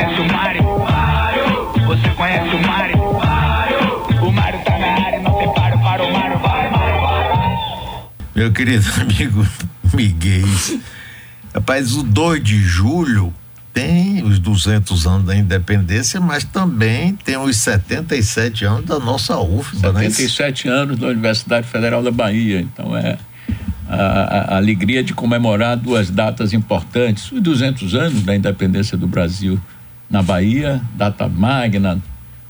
conhece o Mário? Mário. Você conhece o Mário? Mário. O Mário tá na área, não tem paro para o Mário. Vai, Mário, vai. Meu querido amigo Miguel, rapaz, o 2 de julho tem os 200 anos da independência, mas também tem os 77 anos da nossa UFBA, 77 né? anos da Universidade Federal da Bahia. Então é a, a, a, alegria de comemorar duas datas importantes: os 200 anos da independência do Brasil na Bahia, data magna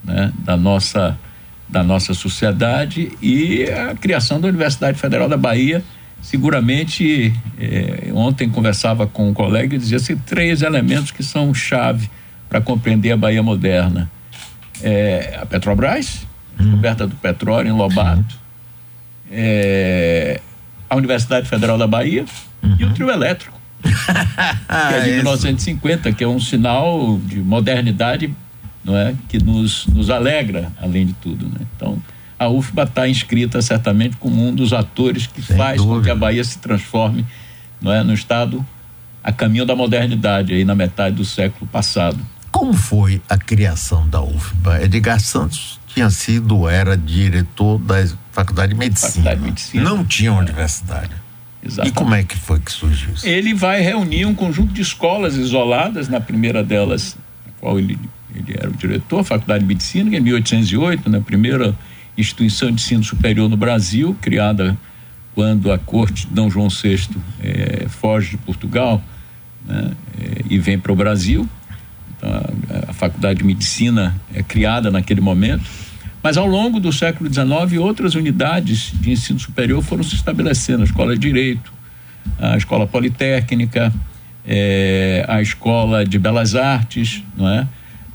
né, da nossa da nossa sociedade e a criação da Universidade Federal da Bahia. Seguramente eh, ontem conversava com um colega e dizia assim, três elementos que são chave para compreender a Bahia moderna. É, a Petrobras a uhum. descoberta do petróleo em Lobato. É, a Universidade Federal da Bahia uhum. e o trio elétrico que é de 1950 que é um sinal de modernidade não é que nos nos alegra além de tudo né então a UFBA está inscrita certamente como um dos atores que Sem faz dúvida. com que a Bahia se transforme não é, no estado a caminho da modernidade aí na metade do século passado. Como foi a criação da UFBA? Edgar Santos tinha sido, era diretor da Faculdade de Medicina. Faculdade de Medicina. Não tinha uma universidade. Exatamente. E como é que foi que surgiu isso? Ele vai reunir um conjunto de escolas isoladas, na primeira delas, na qual ele, ele era o diretor, a Faculdade de Medicina, em 1808, na primeira instituição de ensino superior no Brasil, criada quando a corte de D. João VI eh, foge de Portugal né, eh, e vem para o Brasil. Então, a, a, faculdade de medicina é criada naquele momento. Mas ao longo do século XIX, outras unidades de ensino superior foram se estabelecendo: a escola de direito, a escola politécnica, eh, a escola de belas artes, não é?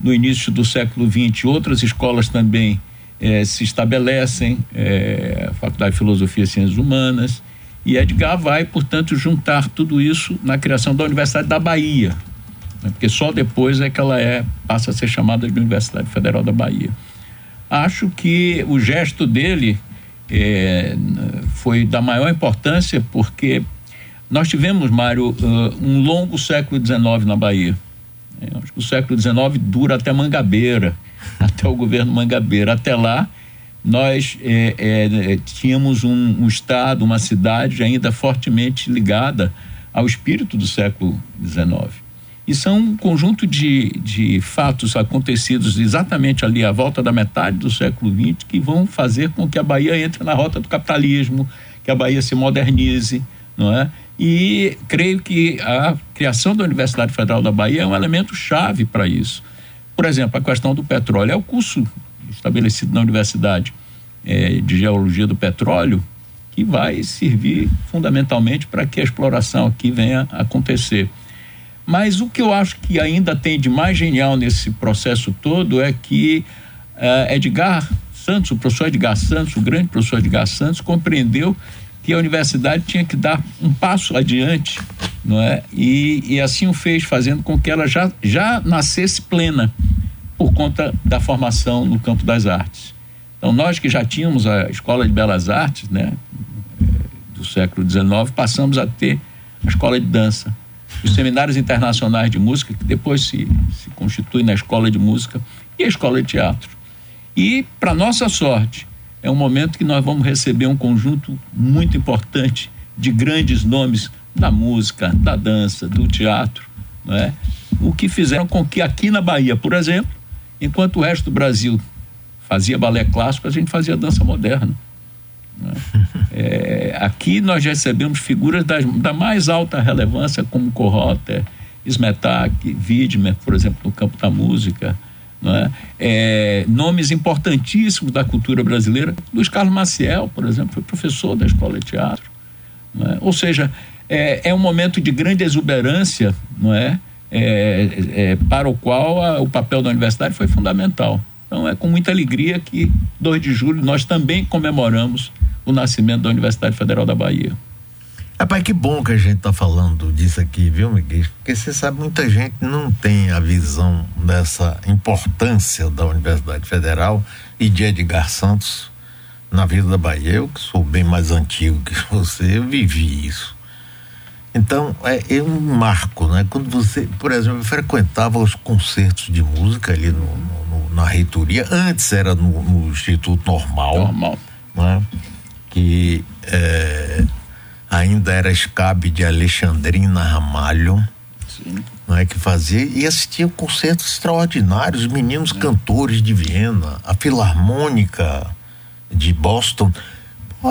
No início do século XX, outras escolas também eh, se estabelecem, eh, a Faculdade de Filosofia e Ciências Humanas, e Edgar vai, portanto, juntar tudo isso na criação da Universidade da Bahia, né, porque só depois é que ela é, passa a ser chamada de Universidade Federal da Bahia. Acho que o gesto dele eh, foi da maior importância porque nós tivemos, Mário, uh, um longo século XIX na Bahia. acho que o século XIX dura até Mangabeira até o governo Mangabeira. Até lá, nós é, é, tínhamos um, um, estado, uma cidade ainda fortemente ligada ao espírito do século XIX. E são um conjunto de, de fatos acontecidos exatamente ali à volta da metade do século XX que vão fazer com que a Bahia entre na rota do capitalismo, que a Bahia se modernize, não é? E creio que a criação da Universidade Federal da Bahia é um elemento chave para isso. Por exemplo, a questão do petróleo. É o curso estabelecido na Universidade é, de Geologia do Petróleo que vai servir fundamentalmente para que a exploração aqui venha a acontecer. Mas o que eu acho que ainda tem de mais genial nesse processo todo é que uh, Edgar Santos, o professor Edgar Santos, o grande professor Edgar Santos, compreendeu que a universidade tinha que dar um passo adiante, não é? E, e assim o fez, fazendo com que ela já, já nascesse plena por conta da formação no campo das artes. Então nós que já tínhamos a Escola de Belas Artes, né, do século XIX, passamos a ter a Escola de Dança, os seminários internacionais de música que depois se, se constituem na Escola de Música e a Escola de Teatro. E para nossa sorte é um momento que nós vamos receber um conjunto muito importante de grandes nomes da música, da dança, do teatro, não é? O que fizeram com que aqui na Bahia, por exemplo, enquanto o resto do Brasil fazia balé clássico, a gente fazia dança moderna. É? é, aqui nós recebemos figuras das, da mais alta relevância, como Corroter, Smetak, Widmer, por exemplo, no campo da música, é? É, nomes importantíssimos da cultura brasileira. Luiz Carlos Maciel, por exemplo, foi professor da Escola de Teatro. É? Ou seja, é, é, um momento de grande exuberância não é para o qual a, o papel da universidade foi fundamental. Então é com muita alegria que 2 de julho nós também comemoramos o nascimento da Universidade Federal da Bahia. Rapaz, que bom que a gente está falando disso aqui, viu, Miguel? Porque você sabe, muita gente não tem a visão dessa importância da Universidade Federal e de Edgar Santos na vida da Bahia. Eu que sou bem mais antigo que você, eu vivi isso. Então, é, é, um marco, né? Quando você, por exemplo, frequentava os concertos de música ali no, no, na reitoria, antes era no, no Instituto Normal. Normal. Né? Que é, ainda era escabe de Alexandrina Ramalho. Sim. Né, que fazia e assistia concertos extraordinários, meninos é. cantores de Viena, a Filarmônica de Boston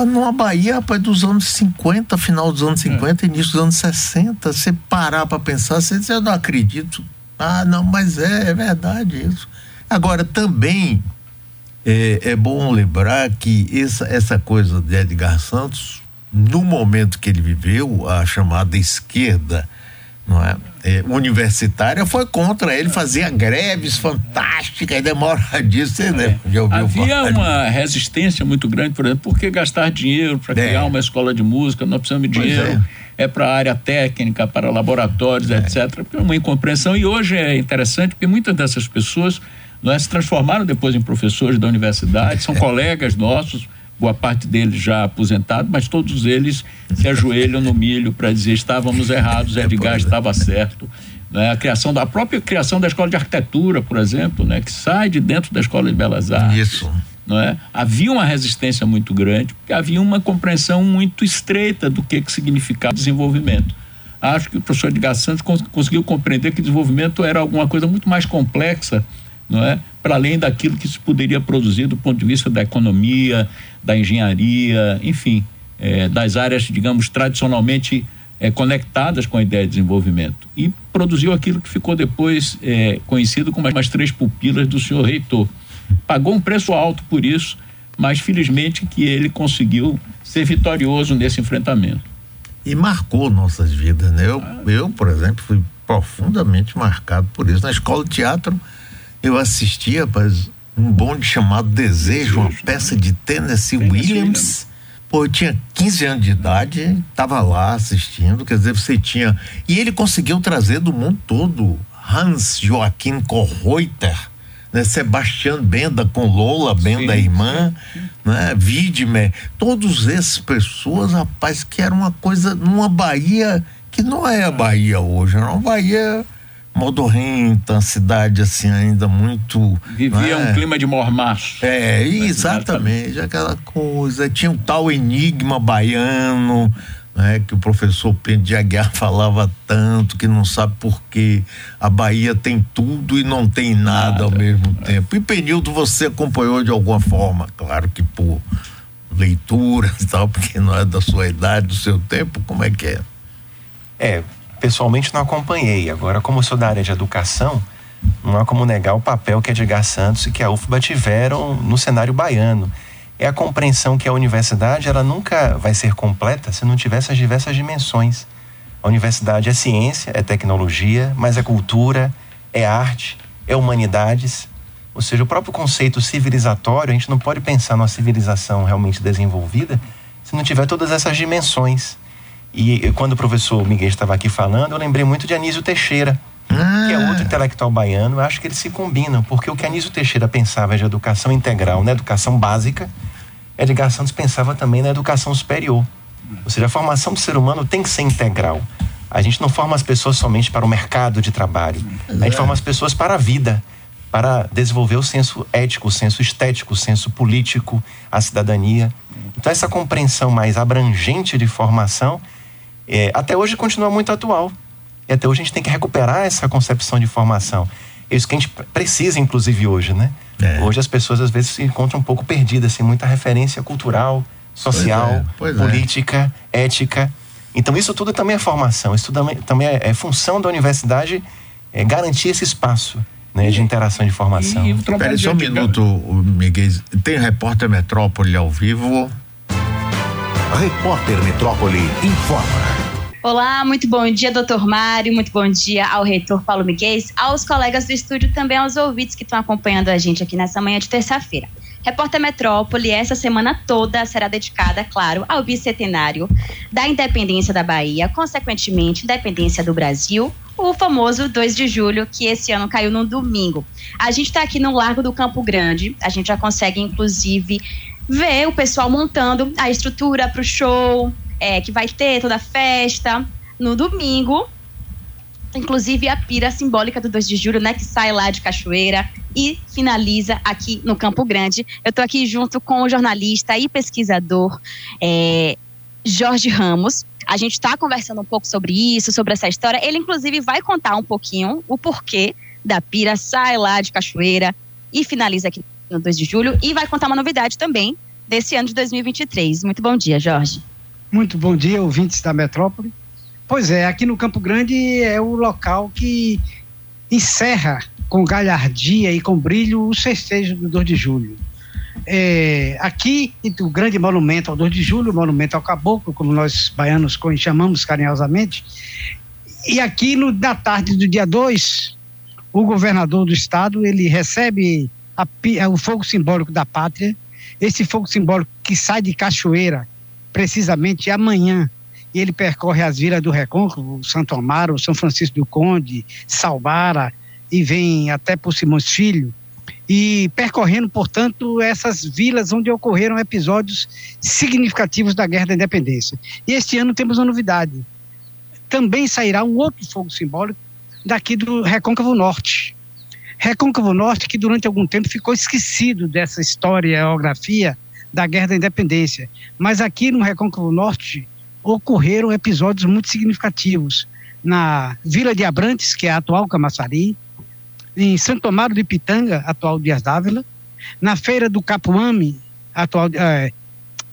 numa Bahia, rapaz, dos anos 50, final dos anos 50, é. início dos anos 60, você parar para pensar, você diz, eu não acredito. Ah, não, mas é, é verdade isso. Agora, também é, é bom lembrar que essa, essa coisa de Edgar Santos, no momento que ele viveu, a chamada esquerda, não é? é, universitária foi contra ele, fazia greves fantásticas, demoradíssimas. Né? É. Havia falar. uma resistência muito grande, por exemplo, por que gastar dinheiro para é. criar uma escola de música? Nós precisamos de dinheiro. É, é para a área técnica, para laboratórios, é. etc. Porque é uma incompreensão. E hoje é interessante porque muitas dessas pessoas é, se transformaram depois em professores da universidade, são colegas nossos boa parte deles já aposentados, mas todos eles se ajoelham no milho para dizer estávamos errados, Edgar estava certo. Né? A criação da a própria criação da escola de arquitetura, por exemplo, né? que sai de dentro da escola de belas artes. Isso. Não é? Havia uma resistência muito grande, porque havia uma compreensão muito estreita do que, que significava desenvolvimento. Acho que o professor Edgar Santos cons conseguiu compreender que desenvolvimento era alguma coisa muito mais complexa não é? Para além daquilo que se poderia produzir do ponto de vista da economia, da engenharia, enfim, é, das áreas, digamos, tradicionalmente é, conectadas com a ideia de desenvolvimento. E produziu aquilo que ficou depois é, conhecido como as três pupilas do senhor reitor. Pagou um preço alto por isso, mas felizmente que ele conseguiu ser vitorioso nesse enfrentamento. E marcou nossas vidas, né? Eu, ah. eu por exemplo, fui profundamente marcado por isso. Na escola de teatro, eu assisti, rapaz, um bonde chamado Desejo, uma peça de Tennessee, Williams. Pô, eu tinha 15 anos de idade, estava lá assistindo, quer dizer, você tinha. E ele conseguiu trazer do mundo todo Hans Joachim Kohreuter, né? Sebastian Benda com Lola, Benda sim, irmã, sim. né? Widmer, todos essas pessoas, rapaz, que era uma coisa numa Bahia que não é a Bahia hoje, era uma Bahia modorrenta, cidade assim ainda muito. Vivia é? um clima de mormaço. É, exatamente, aquela coisa. Tinha um tal enigma baiano. Né, que o professor Pedro de Aguiar falava tanto que não sabe por que a Bahia tem tudo e não tem nada, nada ao mesmo é. tempo. E Penildo você acompanhou de alguma forma, claro que por leitura e tal, porque não é da sua idade, do seu tempo, como é que é? É, pessoalmente não acompanhei. Agora, como sou da área de educação, não há como negar o papel que Edgar Santos e que a UFBA tiveram no cenário baiano. É a compreensão que a universidade ela nunca vai ser completa se não tiver essas diversas dimensões. A universidade é ciência, é tecnologia, mas é cultura, é arte, é humanidades. Ou seja, o próprio conceito civilizatório, a gente não pode pensar numa civilização realmente desenvolvida se não tiver todas essas dimensões. E quando o professor Miguel estava aqui falando, eu lembrei muito de Anísio Teixeira, ah. que é outro intelectual baiano. Eu acho que eles se combinam, porque o que Anísio Teixeira pensava de educação integral, na né, educação básica, Edgar Santos pensava também na educação superior. Ou seja, a formação do ser humano tem que ser integral. A gente não forma as pessoas somente para o mercado de trabalho. A gente forma as pessoas para a vida, para desenvolver o senso ético, o senso estético, o senso político, a cidadania. Então, essa compreensão mais abrangente de formação é, até hoje continua muito atual. E até hoje a gente tem que recuperar essa concepção de formação. É isso que a gente precisa, inclusive, hoje, né? É. Hoje as pessoas às vezes se encontram um pouco perdidas, sem muita referência cultural, social, pois é, pois é. política, ética. Então isso tudo também é formação, isso também, também é, é função da universidade é, garantir esse espaço né, de interação de formação. Espera só um minuto, Miguel. Tem repórter Metrópole ao vivo. Repórter Metrópole informa. Olá, muito bom dia, doutor Mário, muito bom dia ao reitor Paulo Miguel, aos colegas do estúdio também aos ouvintes que estão acompanhando a gente aqui nessa manhã de terça-feira. Repórter Metrópole, essa semana toda será dedicada, claro, ao bicentenário da independência da Bahia, consequentemente, independência do Brasil, o famoso 2 de julho, que esse ano caiu no domingo. A gente está aqui no Largo do Campo Grande, a gente já consegue, inclusive, ver o pessoal montando a estrutura para o show, é, que vai ter toda a festa. no domingo. Inclusive a pira simbólica do 2 de julho, né? Que sai lá de Cachoeira e finaliza aqui no Campo Grande. Eu estou aqui junto com o jornalista e pesquisador é, Jorge Ramos. A gente está conversando um pouco sobre isso, sobre essa história. Ele, inclusive, vai contar um pouquinho o porquê da pira sai lá de Cachoeira e finaliza aqui no 2 de julho. E vai contar uma novidade também desse ano de 2023. Muito bom dia, Jorge. Muito bom dia, ouvintes da metrópole. Pois é, aqui no Campo Grande é o local que encerra com galhardia e com brilho o festejo do 2 de julho. É, aqui, o grande monumento ao 2 de julho, o monumento ao caboclo, como nós baianos chamamos carinhosamente, e aqui no, na tarde do dia 2, o governador do estado, ele recebe a, o fogo simbólico da pátria, esse fogo simbólico que sai de Cachoeira, precisamente amanhã, e ele percorre as vilas do Recôncavo, Santo Amaro, São Francisco do Conde, Salvara, e vem até por Simões Filho, e percorrendo, portanto, essas vilas onde ocorreram episódios significativos da Guerra da Independência. E este ano temos uma novidade. Também sairá um outro fogo simbólico daqui do Recôncavo Norte. Recôncavo Norte, que durante algum tempo ficou esquecido dessa historiografia da Guerra da Independência. Mas aqui no Recôncavo Norte ocorreram episódios muito significativos. Na Vila de Abrantes, que é a atual Camaçari, em Santo Amaro de Pitanga, atual Dias Dávila, na Feira do Capuame, atual é,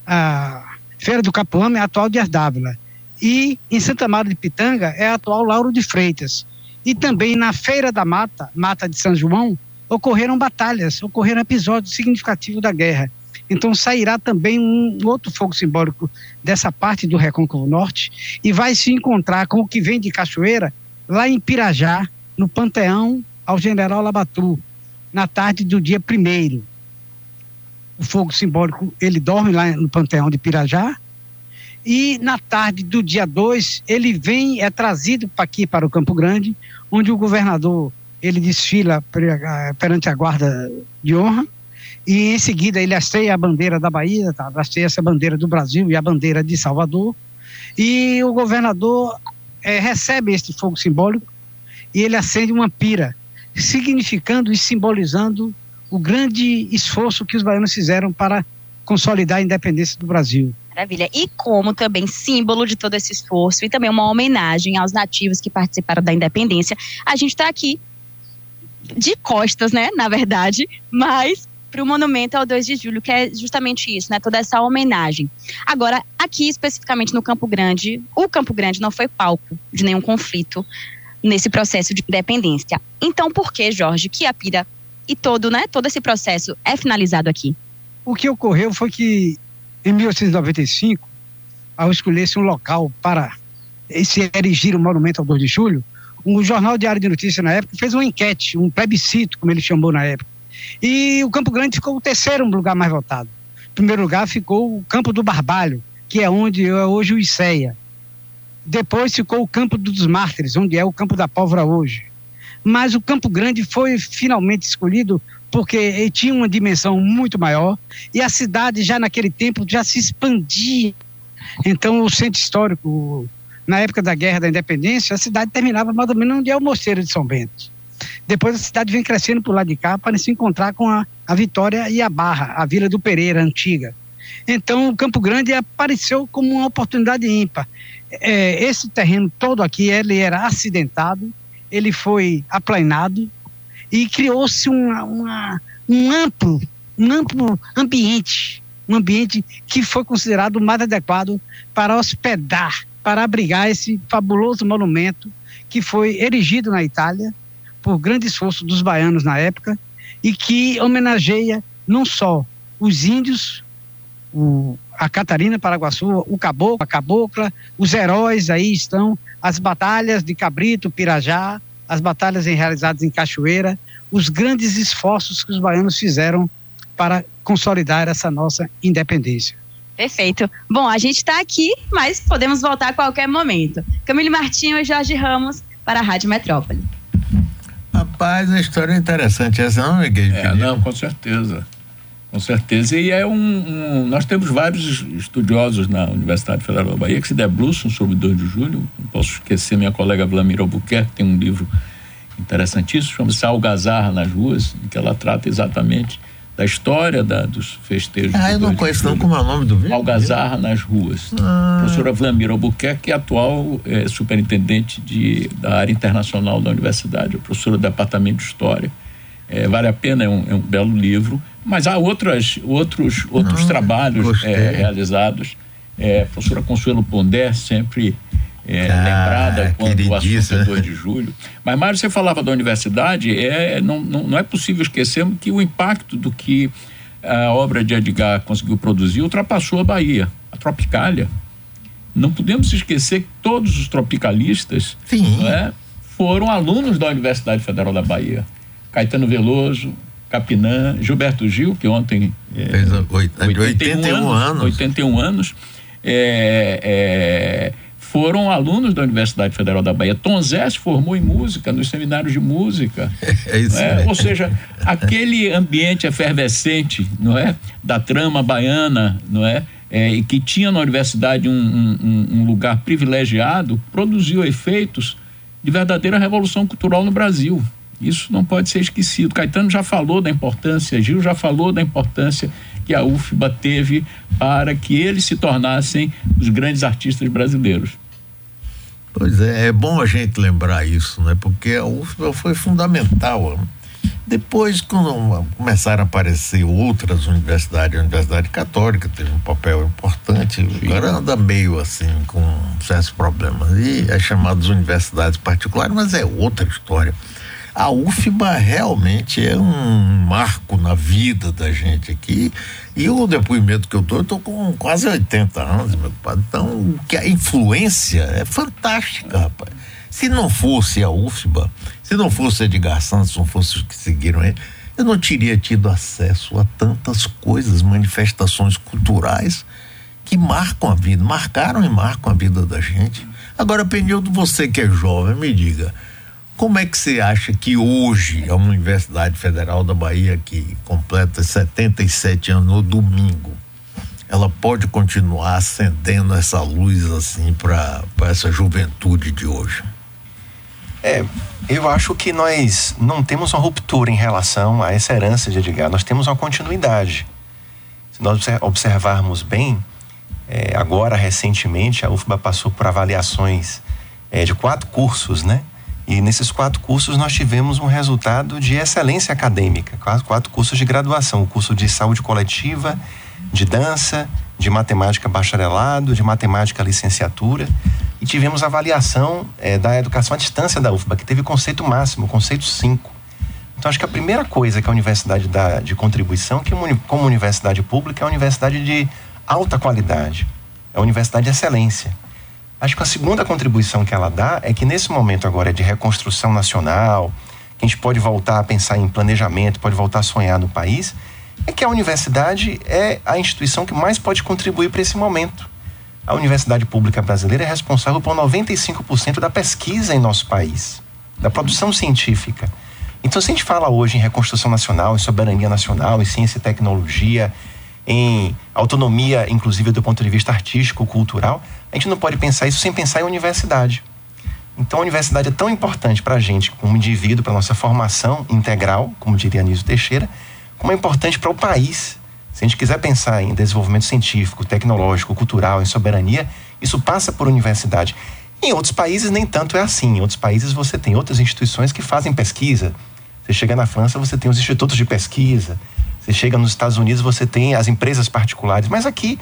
a Feira do Capuame, atual Dias Dávila, e em Santa Amaro de Pitanga é a atual Lauro de Freitas. E também na Feira da Mata, Mata de São João, ocorreram batalhas, ocorreram episódios significativos da guerra. Então sairá também um outro fogo simbólico dessa parte do Recôncavo Norte e vai se encontrar com o que vem de Cachoeira lá em Pirajá, no Panteão ao General Labatru, na tarde do dia primeiro. O fogo simbólico, ele dorme lá no Panteão de Pirajá, e na tarde do dia 2, ele vem, é trazido aqui, para o Campo Grande, onde o governador, ele desfila perante a guarda de honra, e em seguida ele hasteia a bandeira da Bahia, tá? essa bandeira do Brasil e a bandeira de Salvador, e o governador é, recebe este fogo simbólico e ele acende uma pira, significando e simbolizando o grande esforço que os baianos fizeram para consolidar a independência do Brasil. Maravilha. E como também símbolo de todo esse esforço e também uma homenagem aos nativos que participaram da independência, a gente está aqui de costas, né, na verdade, mas para o monumento ao 2 de julho, que é justamente isso, né? Toda essa homenagem. Agora, aqui especificamente no Campo Grande, o Campo Grande não foi palco de nenhum conflito nesse processo de independência. Então, por que, Jorge, que a Pira e todo, né, todo esse processo é finalizado aqui? O que ocorreu foi que em 1895, ao escolher-se um local para se erigir o um monumento ao 2 de julho, o Jornal Diário de Notícias na época fez uma enquete, um plebiscito, como ele chamou na época, e o Campo Grande ficou o terceiro lugar mais votado. Em primeiro lugar ficou o Campo do Barbalho, que é onde é hoje o Iceia. Depois ficou o Campo dos Mártires, onde é o Campo da Pólvora hoje. Mas o Campo Grande foi finalmente escolhido porque ele tinha uma dimensão muito maior e a cidade já naquele tempo já se expandia. Então o centro histórico, na época da Guerra da Independência, a cidade terminava mais ou menos onde é o Mosteiro de São Bento. Depois a cidade vem crescendo por lá de cá para se encontrar com a, a Vitória e a Barra, a Vila do Pereira antiga. Então o Campo Grande apareceu como uma oportunidade ímpar. É, esse terreno todo aqui ele era acidentado, ele foi aplanado e criou-se uma, uma, um amplo, um amplo ambiente, um ambiente que foi considerado o mais adequado para hospedar, para abrigar esse fabuloso monumento que foi erigido na Itália por grande esforço dos baianos na época e que homenageia não só os índios, o, a Catarina Paraguaçu, o caboclo, a cabocla, os heróis aí estão, as batalhas de Cabrito, Pirajá, as batalhas realizadas em Cachoeira, os grandes esforços que os baianos fizeram para consolidar essa nossa independência. Perfeito. Bom, a gente está aqui, mas podemos voltar a qualquer momento. Camille Martinho e Jorge Ramos para a Rádio Metrópole. Rapaz, a história é interessante essa, não, Miguel? É, não, com certeza. Com certeza. E é um, um, Nós temos vários estudiosos na Universidade Federal da Bahia que se debruçam sobre o 2 de julho. Não posso esquecer minha colega Vlamir Albuquerque, que tem um livro interessantíssimo, chama-se Algazarra nas Ruas, em que ela trata exatamente da história da, dos festejos. Ah, eu não conheço não como é o nome do livro. Algazarra nas Ruas. Ah. Professora Vlamir Albuquerque, é atual é, superintendente de, da área internacional da universidade, professora do departamento de História. É, vale a pena, é um, é um belo livro mas há outras, outros, outros ah, trabalhos é, realizados. É, a professora Consuelo Pondé, sempre é, ah, lembrada quando o assunto é 2 de julho. Mas, Mário, você falava da universidade, é, não, não, não é possível esquecermos que o impacto do que a obra de Edgar conseguiu produzir ultrapassou a Bahia, a Tropicália. Não podemos esquecer que todos os tropicalistas é, foram alunos da Universidade Federal da Bahia. Caetano Veloso, Capinã, Gilberto Gil, que ontem. É, Fez 81, 81 anos. anos 81 anos. É, é, foram alunos da Universidade Federal da Bahia. Tom Zé se formou em música, nos seminários de música. É isso é? Ou seja, aquele ambiente efervescente, não é? Da trama baiana, não é? é e que tinha na universidade um, um, um lugar privilegiado, produziu efeitos de verdadeira revolução cultural no Brasil. Isso não pode ser esquecido. Caetano já falou da importância, Gil já falou da importância que a UFBA teve para que eles se tornassem os grandes artistas brasileiros. Pois é, é bom a gente lembrar isso, né? Porque a UFBA foi fundamental. Depois, quando começaram a aparecer outras universidades, a Universidade Católica teve um papel importante, agora anda meio assim, com certos problemas. E as chamadas universidades particulares, mas é outra história. A UFBA realmente é um marco na vida da gente aqui. E o depoimento que eu dou, eu estou com quase 80 anos, meu pai. Então, que a influência é fantástica, rapaz. Se não fosse a UFBA, se não fosse Edgar Santos, se não fosse os que seguiram ele, eu não teria tido acesso a tantas coisas, manifestações culturais que marcam a vida, marcaram e marcam a vida da gente. Agora, Penildo, você que é jovem, me diga, como é que você acha que hoje a Universidade Federal da Bahia, que completa 77 anos no domingo, ela pode continuar acendendo essa luz assim para essa juventude de hoje? É, eu acho que nós não temos uma ruptura em relação a essa herança de Edgar, nós temos uma continuidade. Se nós observarmos bem, é, agora recentemente a UFBA passou por avaliações é, de quatro cursos, né? E nesses quatro cursos nós tivemos um resultado de excelência acadêmica, quatro, quatro cursos de graduação, o curso de saúde coletiva, de dança, de matemática bacharelado, de matemática licenciatura, e tivemos avaliação é, da educação à distância da UFBA, que teve conceito máximo, conceito 5. Então acho que a primeira coisa que a universidade dá de contribuição, que como universidade pública, é a universidade de alta qualidade, é a universidade de excelência. Acho que a segunda contribuição que ela dá é que nesse momento agora de reconstrução nacional, que a gente pode voltar a pensar em planejamento, pode voltar a sonhar no país, é que a universidade é a instituição que mais pode contribuir para esse momento. A Universidade Pública Brasileira é responsável por 95% da pesquisa em nosso país, da produção científica. Então, se a gente fala hoje em reconstrução nacional, em soberania nacional, em ciência e tecnologia, em autonomia, inclusive do ponto de vista artístico, cultural, a gente não pode pensar isso sem pensar em universidade. Então, a universidade é tão importante para a gente, como indivíduo, para nossa formação integral, como diria Anísio Teixeira, como é importante para o país. Se a gente quiser pensar em desenvolvimento científico, tecnológico, cultural, em soberania, isso passa por universidade. Em outros países, nem tanto é assim. Em outros países, você tem outras instituições que fazem pesquisa. Você chega na França, você tem os institutos de pesquisa. Você chega nos Estados Unidos, você tem as empresas particulares. Mas aqui,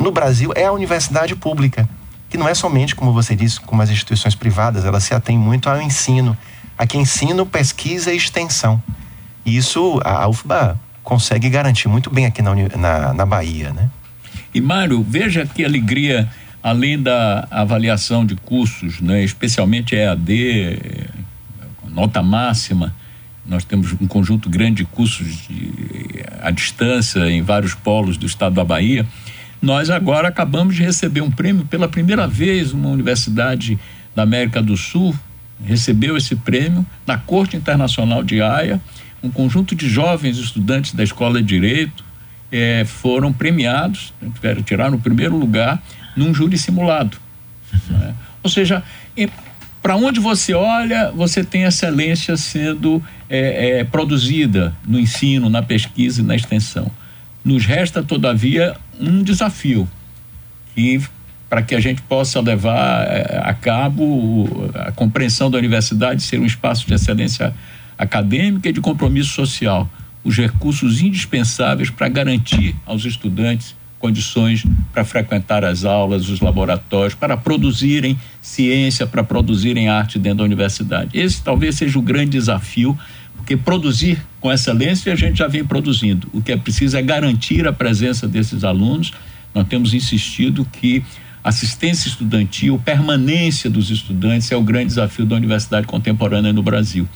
no Brasil é a universidade pública, que não é somente, como você disse, como as instituições privadas, ela se atém muito ao ensino. Aqui ensino, pesquisa e extensão. E isso a UFBA consegue garantir muito bem aqui na, na, na Bahia, né? E Mário, veja que alegria, além da avaliação de cursos, né, especialmente EAD, nota máxima, nós temos um conjunto grande de cursos de, à distância em vários polos do estado da Bahia. Nós agora acabamos de receber um prêmio pela primeira vez, uma universidade da América do Sul recebeu esse prêmio na Corte Internacional de Haia, um conjunto de jovens estudantes da Escola de Direito eh, foram premiados, tiveram, tiraram o primeiro lugar num júri simulado. né? Ou seja, para onde você olha, você tem excelência sendo eh, eh, produzida no ensino, na pesquisa e na extensão. Nos resta, todavia, um desafio que para que a gente possa levar eh, a cabo a compreensão da universidade ser um espaço de excelência acadêmica e de compromisso social, os recursos indispensáveis para garantir aos estudantes condições para frequentar as aulas, os laboratórios, para produzirem ciência, para produzirem arte dentro da universidade. Esse talvez seja o grande desafio, porque produzir com excelência a gente já vem produzindo. O que é preciso é garantir a presença desses alunos. Nós temos insistido que assistência estudantil, permanência dos estudantes é o grande desafio da universidade contemporânea no Brasil.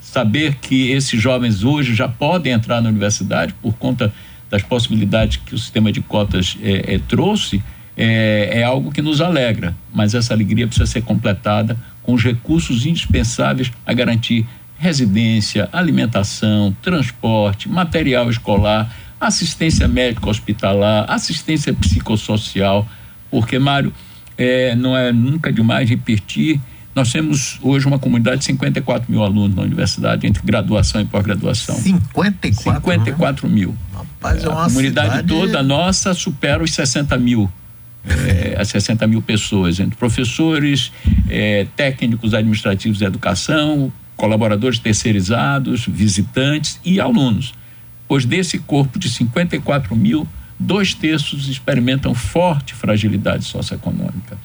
Saber que esses jovens hoje já podem entrar na universidade por conta das possibilidades que o sistema de cotas eh, eh, trouxe é, é algo que nos alegra, mas essa alegria precisa ser completada com os recursos indispensáveis a garantir residência, alimentação, transporte, material escolar, assistência médica hospitalar, assistência psicossocial, porque, Mário, é, não é nunca demais repetir, nós temos hoje uma comunidade de 54 mil alunos na universidade, entre graduação e pós-graduação. 54? 54 mil. Rapaz, é a uma comunidade cidade- toda nossa supera os 60 mil. É, as 60 mil pessoas, entre professores, é, técnicos administrativos de educação, colaboradores terceirizados, visitantes e alunos. Pois desse corpo de 54 mil, dois terços experimentam forte fragilidade socioeconômica.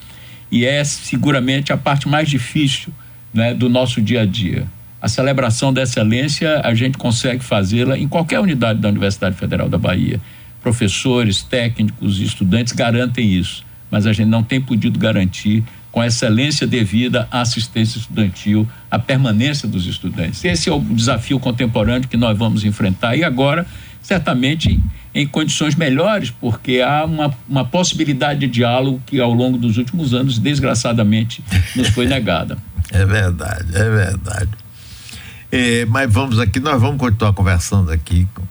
E é seguramente a parte mais difícil né, do nosso dia a dia. A celebração da excelência a gente consegue fazê-la em qualquer unidade da Universidade Federal da Bahia. Professores, técnicos estudantes garantem isso, mas a gente não tem podido garantir com a excelência devida à assistência estudantil, a permanência dos estudantes. Esse é o desafio contemporâneo que nós vamos enfrentar e agora, certamente, em condições melhores, porque há uma, uma possibilidade de diálogo que ao longo dos últimos anos, desgraçadamente, nos foi negada. É verdade, é verdade. É, mas vamos aqui, nós vamos continuar conversando aqui com-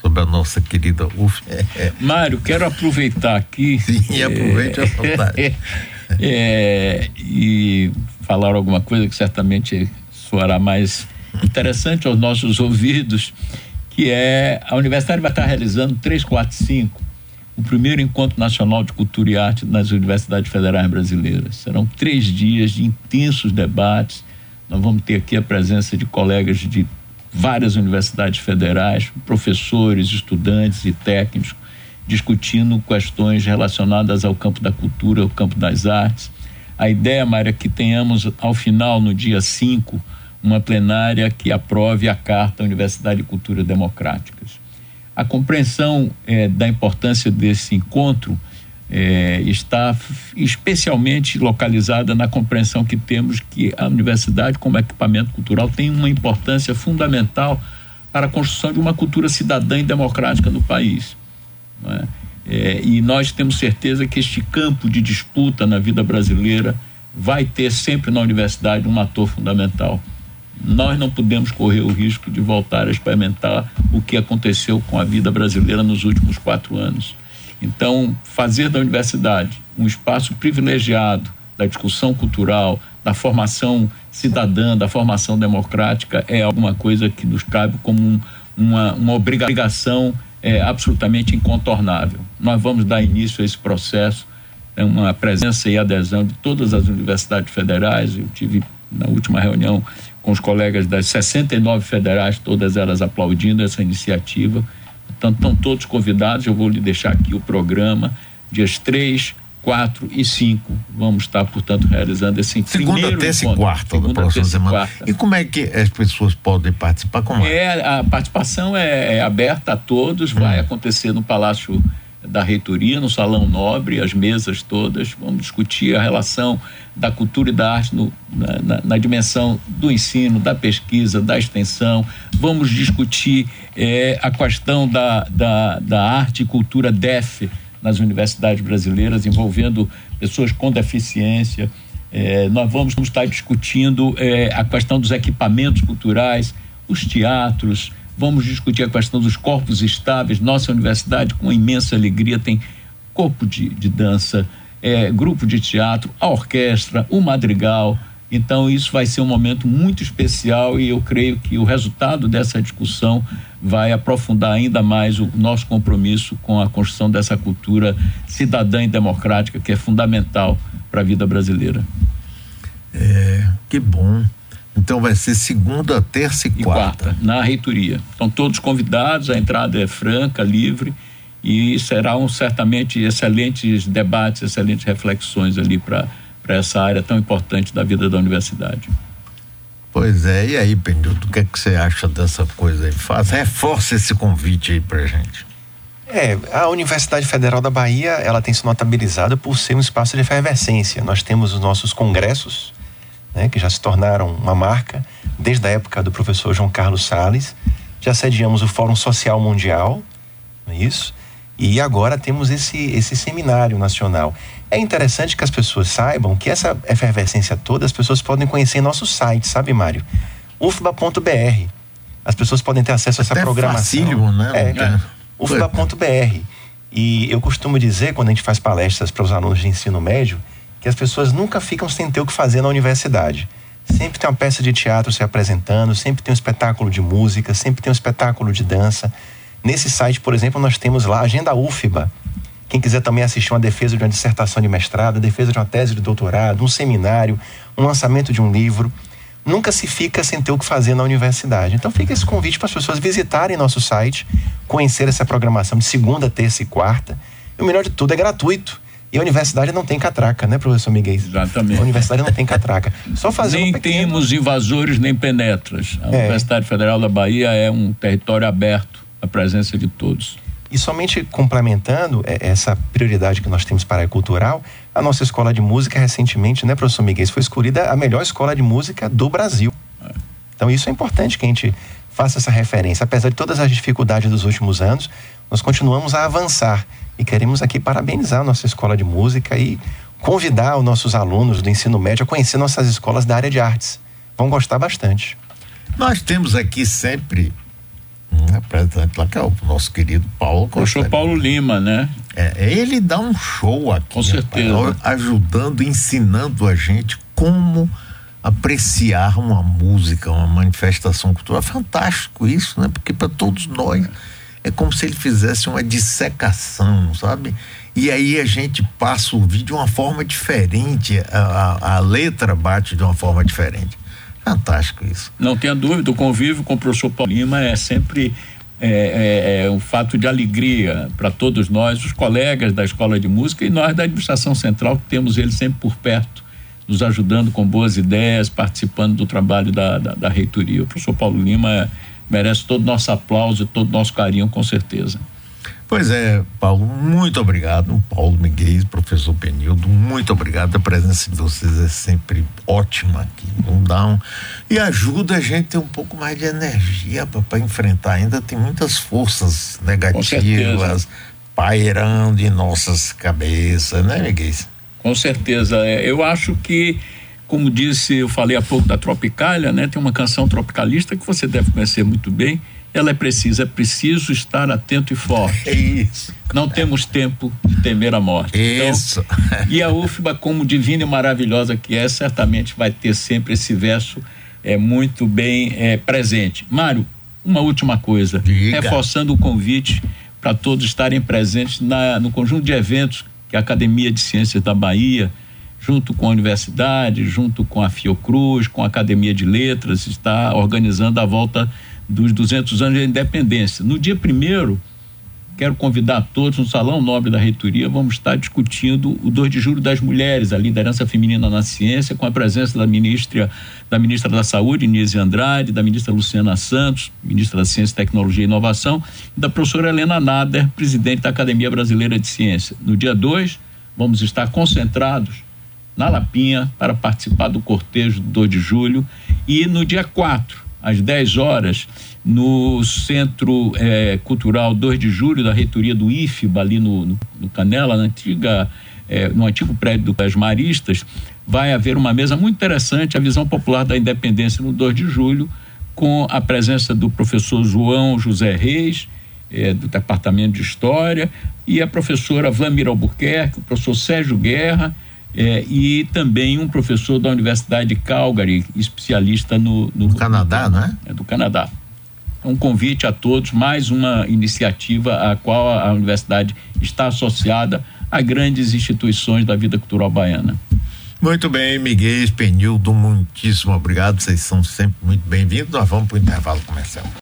sobre a nossa querida UF. É, é, Mário, quero aproveitar aqui. Sim, aproveite à vontade. é, e falar alguma coisa que certamente soará mais interessante aos nossos ouvidos, que é a universidade vai estar realizando 3, 4, 5, o primeiro encontro nacional de cultura e arte nas universidades federais brasileiras. Serão três dias de intensos debates. Nós vamos ter aqui a presença de colegas de várias universidades federais, professores, estudantes e técnicos, discutindo questões relacionadas ao campo da cultura, ao campo das artes. A ideia, Mária, é que tenhamos ao final, no dia 5, uma plenária que aprove a Carta Universidade de Cultura Democráticas. A compreensão eh, da importância desse encontro eh, está especialmente localizada na compreensão que temos que a universidade, como equipamento cultural, tem uma importância fundamental para a construção de uma cultura cidadã e democrática no país. é? É, e nós temos certeza que este campo de disputa na vida brasileira vai ter sempre na universidade um ator fundamental. Nós não podemos correr o risco de voltar a experimentar o que aconteceu com a vida brasileira nos últimos quatro anos. Então, fazer da universidade um espaço privilegiado da discussão cultural, da formação cidadã, da formação democrática, é alguma coisa que nos cabe como um, uma, uma obrigação é, absolutamente incontornável. Nós vamos dar início a esse processo, é uma presença e adesão de todas as universidades federais. Eu tive na última reunião com os colegas das 69 federais, todas elas aplaudindo essa iniciativa. Portanto, estão todos convidados. Eu vou lhe deixar aqui o programa, dias 3, 4 e 5. Vamos estar, portanto, realizando esse Segunda, terça e encontro. quarta da Segunda, próxima terça e semana. quarta. E como é que as pessoas podem participar? Como é? É, a participação é, é aberta a todos, vai acontecer no Palácio da Reitoria, no Salão Nobre, as mesas todas. Vamos discutir a relação da cultura e da arte no- na, na- na dimensão do ensino, da pesquisa, da extensão. Vamos discutir eh, a questão da, da, da arte e cultura DEF nas universidades brasileiras, envolvendo pessoas com deficiência. Eh, nós vamos, vamos estar discutindo eh, a questão dos equipamentos culturais, os teatros, Vamos discutir a questão dos corpos estáveis. Nossa universidade, com imensa alegria, tem corpo de, de dança, é, grupo de teatro, a orquestra, o madrigal. Então, isso vai ser um momento muito especial e eu creio que o resultado dessa discussão vai aprofundar ainda mais o nosso compromisso com a construção dessa cultura cidadã e democrática que é fundamental para a vida brasileira. É, que bom. Então vai ser segunda, terça e, E quarta. quarta, na reitoria. Estão todos convidados, a entrada é franca, livre e serão certamente excelentes debates, excelentes reflexões ali para essa área tão importante da vida da universidade. Pois é, e aí, Penildo, o que é que você acha dessa coisa aí? Faz, reforça esse convite aí pra gente. É, a Universidade Federal da Bahia, ela tem se notabilizado por ser um espaço de efervescência. Nós temos os nossos congressos, né, que já se tornaram uma marca desde a época do professor João Carlos Salles. Já sediamos o Fórum Social Mundial, não é isso? E agora temos esse, esse seminário nacional. É interessante que as pessoas saibam que essa efervescência toda as pessoas podem conhecer em nosso site, sabe, Mário? ufba.br. As pessoas podem ter acesso a essa Até programação. facílimo, né? É, É. ufba.br. E eu costumo dizer, quando a gente faz palestras para os alunos de ensino médio, que as pessoas nunca ficam sem ter o que fazer na universidade. Sempre tem uma peça de teatro se apresentando, sempre tem um espetáculo de música, sempre tem um espetáculo de dança. Nesse site, por exemplo, nós temos lá a Agenda UFBA. Quem quiser também assistir uma defesa de uma dissertação de mestrado, defesa de uma tese de doutorado, um seminário, um lançamento de um livro. Nunca se fica sem ter o que fazer na universidade. Então fica esse convite para as pessoas visitarem nosso site, conhecer essa programação de segunda, terça e quarta. E o melhor de tudo é gratuito. E a universidade não tem catraca, né, professor Miguel? Exatamente. A universidade não tem catraca. Só fazer nem um pequeno... temos invasores nem penetras. A É. Universidade Federal da Bahia é um território aberto à presença de todos. E somente complementando é, essa prioridade que nós temos para a cultural, a nossa escola de música recentemente, né, professor Miguel, foi escolhida a melhor escola de música do Brasil. Então isso é importante que a gente faça essa referência. Apesar de todas as dificuldades dos últimos anos, nós continuamos a avançar e queremos aqui parabenizar a nossa escola de música e convidar os nossos alunos do ensino médio a conhecer nossas escolas da área de artes. Vão gostar bastante. Nós temos aqui sempre um representante lá, que é o nosso querido Paulo Costa. Paulo Lima, né? É, ele dá um show aqui. Com certeza. rapaz, ajudando, ensinando a gente como apreciar uma música, uma manifestação cultural. É fantástico isso, né? Porque para todos nós é como se ele fizesse uma dissecação, sabe? E aí a gente passa a ouvir de uma forma diferente, a, a, a letra bate de uma forma diferente. Fantástico isso. Não tenha dúvida, o convívio com o professor Paulo Lima é sempre é, é, é um fato de alegria para todos nós, os colegas da Escola de Música e nós da Administração Central, que temos ele sempre por perto, nos ajudando com boas ideias, participando do trabalho da, da, da reitoria. O professor Paulo Lima é, merece todo o nosso aplauso e todo o nosso carinho, com certeza. Pois é, Paulo, muito obrigado. Paulo Miguel, professor Penildo, muito obrigado. A presença de vocês é sempre ótima aqui. Não dá um... E ajuda a gente a ter um pouco mais de energia para enfrentar. Ainda tem muitas forças negativas pairando em nossas cabeças, né, Miguel? Com certeza. É, Eu acho que, como disse, eu falei há pouco da Tropicália, né? Tem uma canção tropicalista que você deve conhecer muito bem. Ela é precisa, é preciso estar atento e forte. É isso. Não temos tempo de temer a morte. Isso. Então, e a UFBA, como divina e maravilhosa que é, certamente vai ter sempre esse verso é, muito bem é, presente. Mário, uma última coisa. Diga. Reforçando o convite para todos estarem presentes na, no conjunto de eventos que a Academia de Ciências da Bahia, junto com a universidade, junto com a Fiocruz, com a Academia de Letras, está organizando a volta dos 200 anos da independência. No dia primeiro, quero convidar todos no Salão Nobre da Reitoria, vamos estar discutindo o 2 de julho das mulheres, a liderança feminina na ciência, com a presença da ministra da ministra da Saúde, Nise Andrade, da ministra Luciana Santos, ministra da Ciência, Tecnologia e Inovação, e da professora Helena Nader, presidente da Academia Brasileira de Ciência. No dia 2, vamos estar concentrados na Lapinha para participar do cortejo do 2 de julho. E no dia 4, às 10 horas, no Centro eh, Cultural 2 de Julho da reitoria do IFBA, ali no, no, no Canela, na antiga, eh, no antigo prédio das Maristas, vai haver uma mesa muito interessante, a visão popular da independência no 2 de julho, com a presença do professor João José Reis, eh, do Departamento de História, e a professora Vlamir Albuquerque, o professor Sérgio Guerra, eh, e também um professor da Universidade de Calgary, especialista no, no, no Canadá, no, não é? é? Do Canadá. Um convite a todos, mais uma iniciativa a qual a universidade está associada a grandes instituições da vida cultural baiana. Muito bem, Miguel Penildo, muitíssimo obrigado. Vocês são sempre muito bem-vindos. Nós vamos para o intervalo comercial.